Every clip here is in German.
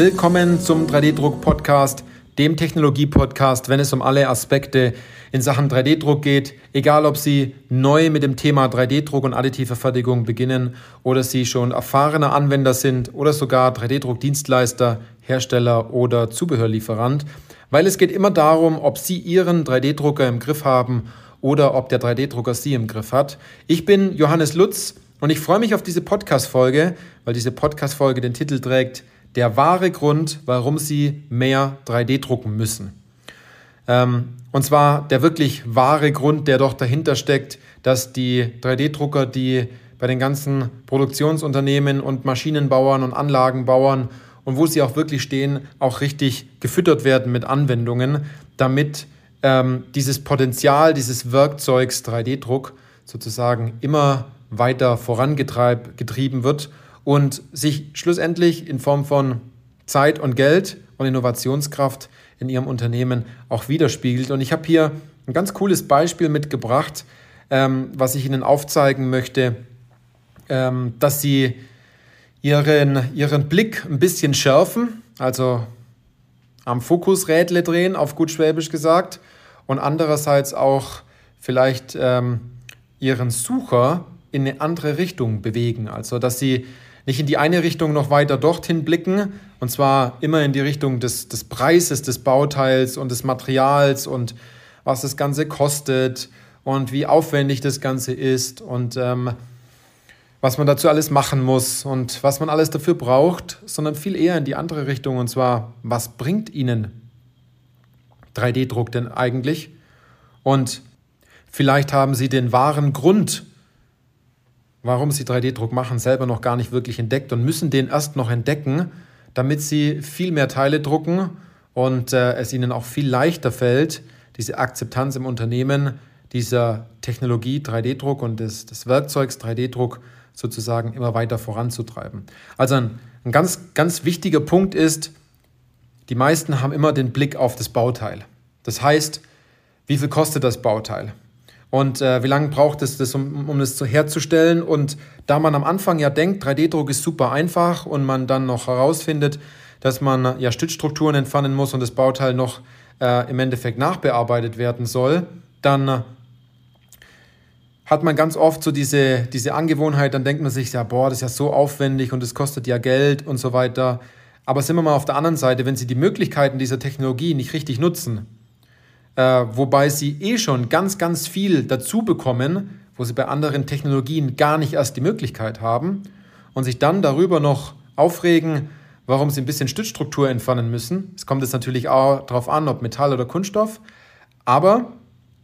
Willkommen zum 3D-Druck-Podcast, dem Technologie-Podcast, wenn es um alle Aspekte in Sachen 3D-Druck geht. Egal, ob Sie neu mit dem Thema 3D-Druck und additive Fertigung beginnen oder Sie schon erfahrene Anwender sind oder sogar 3D-Druck-Dienstleister, Hersteller oder Zubehörlieferant. Weil es geht immer darum, ob Sie Ihren 3D-Drucker im Griff haben oder ob der 3D-Drucker Sie im Griff hat. Ich bin Johannes Lutz und ich freue mich auf diese Podcast-Folge, weil diese Podcast-Folge den Titel trägt der wahre Grund, warum Sie mehr 3D drucken müssen. Ähm, und zwar der wirklich wahre Grund, der doch dahinter steckt, dass die 3D-Drucker, die bei den ganzen Produktionsunternehmen und Maschinenbauern und Anlagenbauern und wo sie auch wirklich stehen, auch richtig gefüttert werden mit Anwendungen, damit ähm, dieses Potenzial dieses Werkzeugs 3D-Druck sozusagen immer weiter vorangetrieben wird und sich schlussendlich in Form von Zeit und Geld und Innovationskraft in ihrem Unternehmen auch widerspiegelt. Und ich habe hier ein ganz cooles Beispiel mitgebracht, ähm, was ich Ihnen aufzeigen möchte, ähm, dass Sie ihren, ihren Blick ein bisschen schärfen, also am Fokusrädle drehen, auf gut Schwäbisch gesagt, und andererseits auch vielleicht ähm, Ihren Sucher in eine andere Richtung bewegen. Also, dass Sie nicht in die eine Richtung noch weiter dorthin blicken, und zwar immer in die Richtung des, des Preises des Bauteils und des Materials und was das Ganze kostet und wie aufwendig das Ganze ist und ähm, was man dazu alles machen muss und was man alles dafür braucht, sondern viel eher in die andere Richtung, und zwar, was bringt Ihnen 3D-Druck denn eigentlich? Und vielleicht haben Sie den wahren Grund, warum sie 3D-Druck machen, selber noch gar nicht wirklich entdeckt und müssen den erst noch entdecken, damit sie viel mehr Teile drucken und äh, es ihnen auch viel leichter fällt, diese Akzeptanz im Unternehmen dieser Technologie 3D-Druck und des, des Werkzeugs 3D-Druck sozusagen immer weiter voranzutreiben. Also ein, ein ganz, ganz wichtiger Punkt ist, die meisten haben immer den Blick auf das Bauteil. Das heißt, wie viel kostet das Bauteil? Und äh, wie lange braucht es das, um, um das herzustellen? Und da man am Anfang ja denkt, 3D-Druck ist super einfach und man dann noch herausfindet, dass man ja Stützstrukturen entfernen muss und das Bauteil noch äh, im Endeffekt nachbearbeitet werden soll, dann äh, hat man ganz oft so diese, diese Angewohnheit, dann denkt man sich, ja, boah, das ist ja so aufwendig und es kostet ja Geld und so weiter. Aber sind wir mal auf der anderen Seite, wenn Sie die Möglichkeiten dieser Technologie nicht richtig nutzen, äh, wobei sie eh schon ganz, ganz viel dazu bekommen, wo sie bei anderen Technologien gar nicht erst die Möglichkeit haben und sich dann darüber noch aufregen, warum sie ein bisschen Stützstruktur entfernen müssen. Es kommt jetzt natürlich auch darauf an, ob Metall oder Kunststoff, aber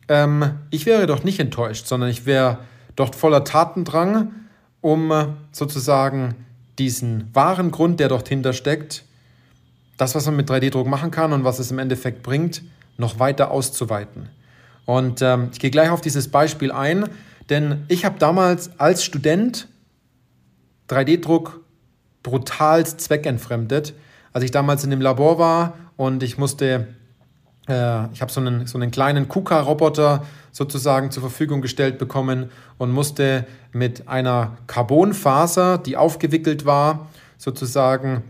ähm, ich wäre doch nicht enttäuscht, sondern ich wäre dort voller Tatendrang, um äh, sozusagen diesen wahren Grund, der dort hinter steckt, das, was man mit 3D-Druck machen kann und was es im Endeffekt bringt, noch weiter auszuweiten. Und ähm, ich gehe gleich auf dieses Beispiel ein, denn ich habe damals als Student 3D-Druck brutal zweckentfremdet. Als ich damals in dem Labor war und ich musste, äh, ich habe so einen, so einen kleinen KUKA-Roboter sozusagen zur Verfügung gestellt bekommen und musste mit einer Carbonfaser, die aufgewickelt war, sozusagen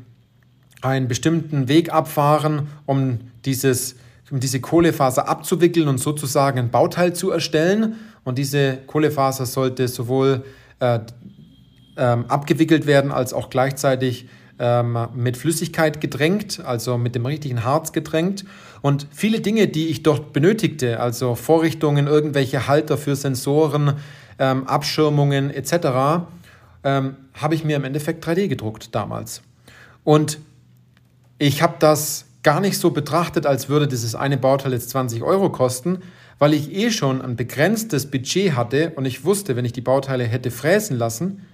einen bestimmten Weg abfahren, um dieses diese Kohlefaser abzuwickeln und sozusagen ein Bauteil zu erstellen. Und diese Kohlefaser sollte sowohl äh, ähm, abgewickelt werden als auch gleichzeitig ähm, mit Flüssigkeit gedrängt, also mit dem richtigen Harz gedrängt. Und viele Dinge, die ich dort benötigte, also Vorrichtungen, irgendwelche Halter für Sensoren, ähm, Abschirmungen etc., ähm, habe ich mir im Endeffekt 3D gedruckt damals. Und ich habe das gar nicht so betrachtet, als würde dieses eine Bauteil jetzt 20 Euro kosten, weil ich eh schon ein begrenztes Budget hatte und ich wusste, wenn ich die Bauteile hätte fräsen lassen,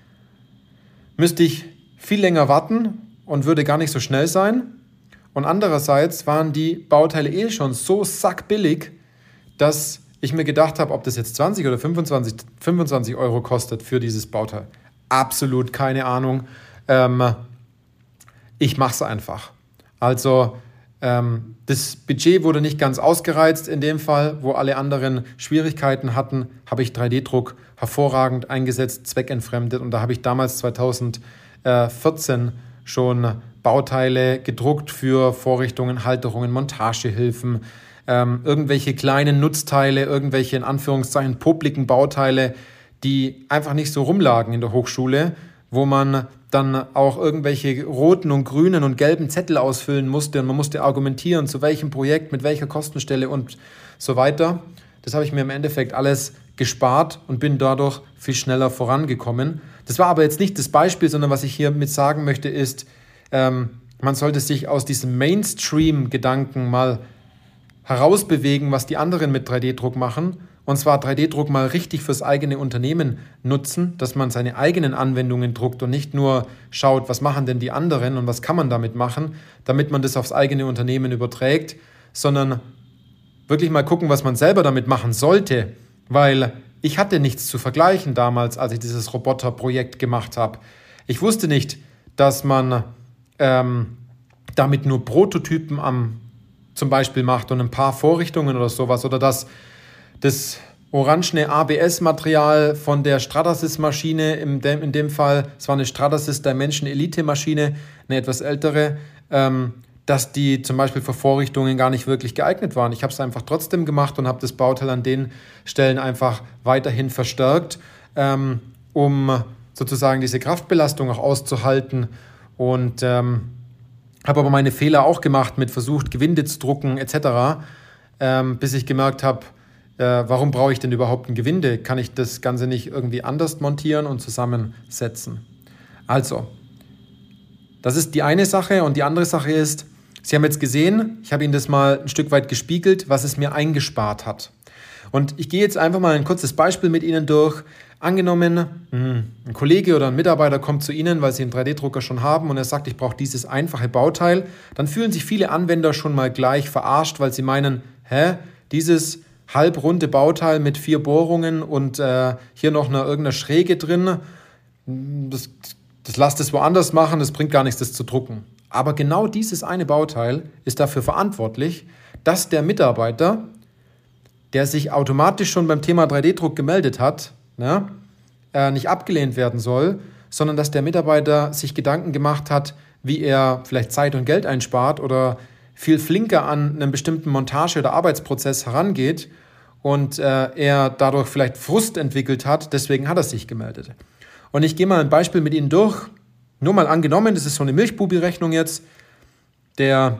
müsste ich viel länger warten und würde gar nicht so schnell sein. Und andererseits waren die Bauteile eh schon so sackbillig, dass ich mir gedacht habe, ob das jetzt 20 oder 25, 25 Euro kostet für dieses Bauteil. Absolut keine Ahnung. Ähm, ich mache es einfach. Also ähm, das Budget wurde nicht ganz ausgereizt in dem Fall, wo alle anderen Schwierigkeiten hatten, habe ich 3D-Druck hervorragend eingesetzt, zweckentfremdet. Und da habe ich damals 2014 schon Bauteile gedruckt für Vorrichtungen, Halterungen, Montagehilfen, ähm, irgendwelche kleinen Nutzteile, irgendwelche in Anführungszeichen publiken Bauteile, die einfach nicht so rumlagen in der Hochschule, wo man dann auch irgendwelche roten und grünen und gelben Zettel ausfüllen musste und man musste argumentieren, zu welchem Projekt, mit welcher Kostenstelle und so weiter. Das habe ich mir im Endeffekt alles gespart und bin dadurch viel schneller vorangekommen. Das war aber jetzt nicht das Beispiel, sondern was ich hiermit sagen möchte, ist, ähm, man sollte sich aus diesem Mainstream-Gedanken mal herausbewegen, was die anderen mit 3D-Druck machen und zwar 3D-Druck mal richtig fürs eigene Unternehmen nutzen, dass man seine eigenen Anwendungen druckt und nicht nur schaut, was machen denn die anderen und was kann man damit machen, damit man das aufs eigene Unternehmen überträgt, sondern wirklich mal gucken, was man selber damit machen sollte, weil ich hatte nichts zu vergleichen damals, als ich dieses Roboterprojekt gemacht habe. Ich wusste nicht, dass man ähm, damit nur Prototypen am zum Beispiel macht und ein paar Vorrichtungen oder sowas oder dass das orangene ABS-Material von der Stratasys-Maschine, in dem, in dem Fall, es war eine Stratasys Dimension Elite-Maschine, eine etwas ältere, ähm, dass die zum Beispiel für Vorrichtungen gar nicht wirklich geeignet waren. Ich habe es einfach trotzdem gemacht und habe das Bauteil an den Stellen einfach weiterhin verstärkt, ähm, um sozusagen diese Kraftbelastung auch auszuhalten und ähm, habe aber meine Fehler auch gemacht mit versucht, Gewinde zu drucken etc., ähm, bis ich gemerkt habe, äh, warum brauche ich denn überhaupt ein Gewinde? Kann ich das Ganze nicht irgendwie anders montieren und zusammensetzen? Also, das ist die eine Sache und die andere Sache ist, Sie haben jetzt gesehen, ich habe Ihnen das mal ein Stück weit gespiegelt, was es mir eingespart hat. Und ich gehe jetzt einfach mal ein kurzes Beispiel mit Ihnen durch. Angenommen, hm, ein Kollege oder ein Mitarbeiter kommt zu Ihnen, weil Sie einen 3D-Drucker schon haben und er sagt, ich brauche dieses einfache Bauteil, dann fühlen sich viele Anwender schon mal gleich verarscht, weil sie meinen, hä, dieses halbrunde Bauteil mit vier Bohrungen und äh, hier noch eine irgendeine Schräge drin. Das, das lasst es woanders machen, das bringt gar nichts, das zu drucken. Aber genau dieses eine Bauteil ist dafür verantwortlich, dass der Mitarbeiter, der sich automatisch schon beim Thema 3D-Druck gemeldet hat, ne, äh, nicht abgelehnt werden soll, sondern dass der Mitarbeiter sich Gedanken gemacht hat, wie er vielleicht Zeit und Geld einspart oder viel flinker an einen bestimmten Montage- oder Arbeitsprozess herangeht und äh, er dadurch vielleicht Frust entwickelt hat, deswegen hat er sich gemeldet. Und ich gehe mal ein Beispiel mit Ihnen durch. Nur mal angenommen, das ist so eine Milchbubi-Rechnung jetzt. Der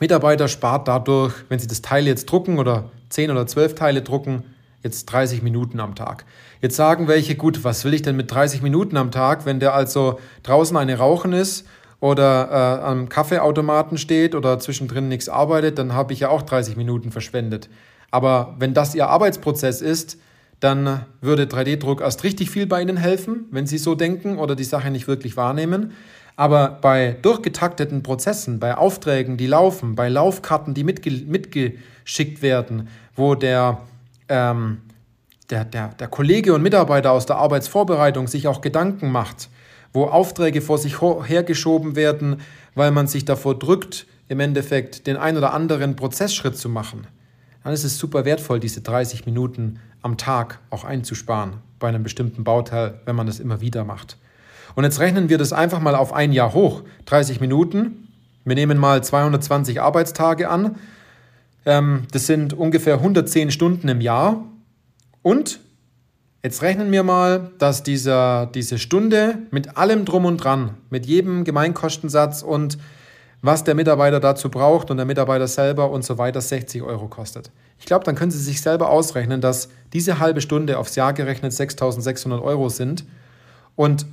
Mitarbeiter spart dadurch, wenn Sie das Teil jetzt drucken oder 10 oder 12 Teile drucken, jetzt 30 Minuten am Tag. Jetzt sagen welche, gut, was will ich denn mit 30 Minuten am Tag, wenn der also draußen eine Rauchen ist oder äh, am Kaffeeautomaten steht oder zwischendrin nichts arbeitet, dann habe ich ja auch 30 Minuten verschwendet. Aber wenn das Ihr Arbeitsprozess ist, dann würde 3D-Druck erst richtig viel bei Ihnen helfen, wenn Sie so denken oder die Sache nicht wirklich wahrnehmen. Aber bei durchgetakteten Prozessen, bei Aufträgen, die laufen, bei Laufkarten, die mitge mitgeschickt werden, wo der, ähm, der, der, der Kollege und Mitarbeiter aus der Arbeitsvorbereitung sich auch Gedanken macht, wo Aufträge vor sich hergeschoben werden, weil man sich davor drückt, im Endeffekt den ein oder anderen Prozessschritt zu machen, dann ist es super wertvoll, diese 30 Minuten am Tag auch einzusparen bei einem bestimmten Bauteil, wenn man das immer wieder macht. Und jetzt rechnen wir das einfach mal auf ein Jahr hoch. 30 Minuten. Wir nehmen mal 220 Arbeitstage an. Ähm, das sind ungefähr 110 Stunden im Jahr. Und jetzt rechnen wir mal, dass dieser, diese Stunde mit allem drum und dran, mit jedem Gemeinkostensatz und was der Mitarbeiter dazu braucht und der Mitarbeiter selber und so weiter 60 Euro kostet. Ich glaube, dann können Sie sich selber ausrechnen, dass diese halbe Stunde aufs Jahr gerechnet 6.600 Euro sind. Und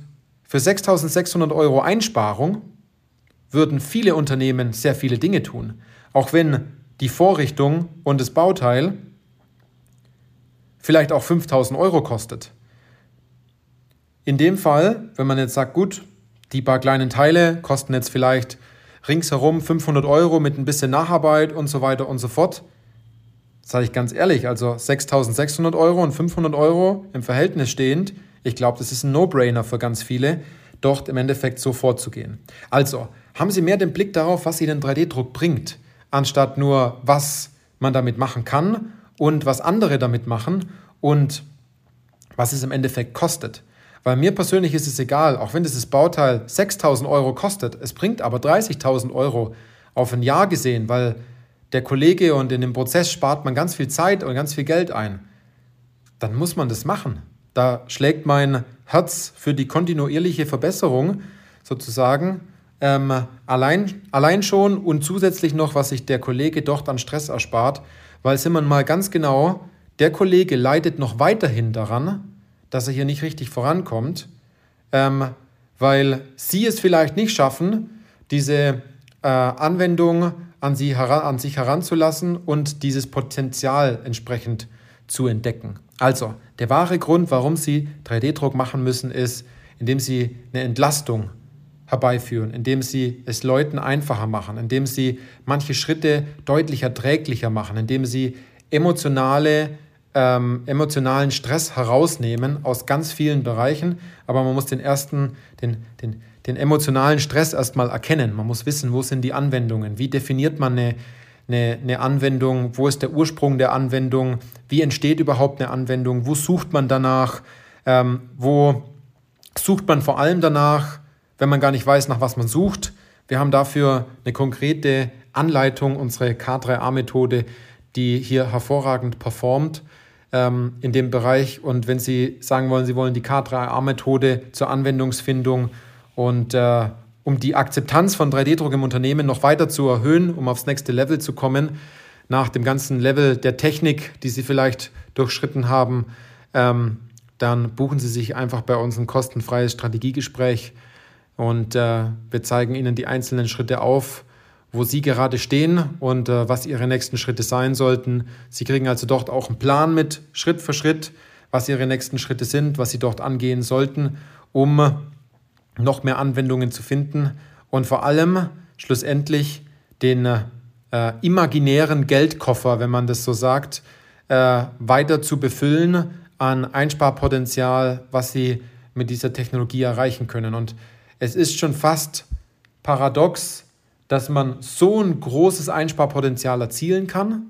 für 6.600 Euro Einsparung würden viele Unternehmen sehr viele Dinge tun. Auch wenn die Vorrichtung und das Bauteil vielleicht auch 5000 Euro kostet. In dem Fall, wenn man jetzt sagt, gut, die paar kleinen Teile kosten jetzt vielleicht ringsherum 500 Euro mit ein bisschen Nacharbeit und so weiter und so fort. Sage ich ganz ehrlich, also 6.600 Euro und 500 Euro im Verhältnis stehend, ich glaube, das ist ein No-Brainer für ganz viele, dort im Endeffekt so vorzugehen. Also, haben Sie mehr den Blick darauf, was Ihnen 3D-Druck bringt, anstatt nur, was man damit machen kann und was andere damit machen und was es im Endeffekt kostet. Weil mir persönlich ist es egal, auch wenn dieses Bauteil 6000 Euro kostet, es bringt aber 30.000 Euro auf ein Jahr gesehen, weil der Kollege und in dem Prozess spart man ganz viel Zeit und ganz viel Geld ein. Dann muss man das machen. Da schlägt mein Herz für die kontinuierliche Verbesserung sozusagen ähm, allein, allein schon und zusätzlich noch, was sich der Kollege dort an Stress erspart, weil sind wir mal ganz genau, der Kollege leidet noch weiterhin daran, dass er hier nicht richtig vorankommt, ähm, weil Sie es vielleicht nicht schaffen, diese äh, Anwendung an, sie an sich heranzulassen und dieses Potenzial entsprechend zu entdecken. Also, der wahre Grund, warum Sie 3D-Druck machen müssen, ist, indem Sie eine Entlastung herbeiführen, indem Sie es Leuten einfacher machen, indem Sie manche Schritte deutlich erträglicher machen, indem Sie emotionale ähm, emotionalen Stress herausnehmen aus ganz vielen Bereichen, aber man muss den ersten, den, den, den emotionalen Stress erstmal erkennen. Man muss wissen, wo sind die Anwendungen, wie definiert man eine, eine, eine Anwendung, wo ist der Ursprung der Anwendung, wie entsteht überhaupt eine Anwendung, wo sucht man danach, ähm, wo sucht man vor allem danach, wenn man gar nicht weiß, nach was man sucht. Wir haben dafür eine konkrete Anleitung, unsere K3A-Methode, die hier hervorragend performt ähm, in dem Bereich. Und wenn Sie sagen wollen, Sie wollen die K3A-Methode zur Anwendungsfindung und äh, um die Akzeptanz von 3D-Druck im Unternehmen noch weiter zu erhöhen, um aufs nächste Level zu kommen, nach dem ganzen Level der Technik, die Sie vielleicht durchschritten haben, ähm, dann buchen Sie sich einfach bei uns ein kostenfreies Strategiegespräch und äh, wir zeigen Ihnen die einzelnen Schritte auf, wo Sie gerade stehen und äh, was Ihre nächsten Schritte sein sollten. Sie kriegen also dort auch einen Plan mit, Schritt für Schritt, was Ihre nächsten Schritte sind, was Sie dort angehen sollten, um noch mehr Anwendungen zu finden und vor allem schlussendlich den äh, imaginären Geldkoffer, wenn man das so sagt, äh, weiter zu befüllen an Einsparpotenzial, was Sie mit dieser Technologie erreichen können. Und es ist schon fast paradox, dass man so ein großes Einsparpotenzial erzielen kann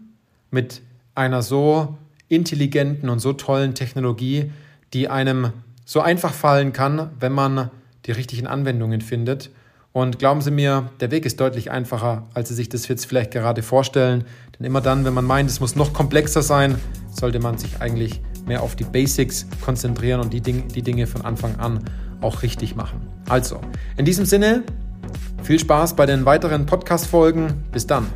mit einer so intelligenten und so tollen Technologie, die einem so einfach fallen kann, wenn man die richtigen Anwendungen findet. Und glauben Sie mir, der Weg ist deutlich einfacher, als Sie sich das jetzt vielleicht gerade vorstellen. Denn immer dann, wenn man meint, es muss noch komplexer sein, sollte man sich eigentlich mehr auf die Basics konzentrieren und die, Ding die Dinge von Anfang an auch richtig machen. Also, in diesem Sinne, viel Spaß bei den weiteren Podcast-Folgen. Bis dann.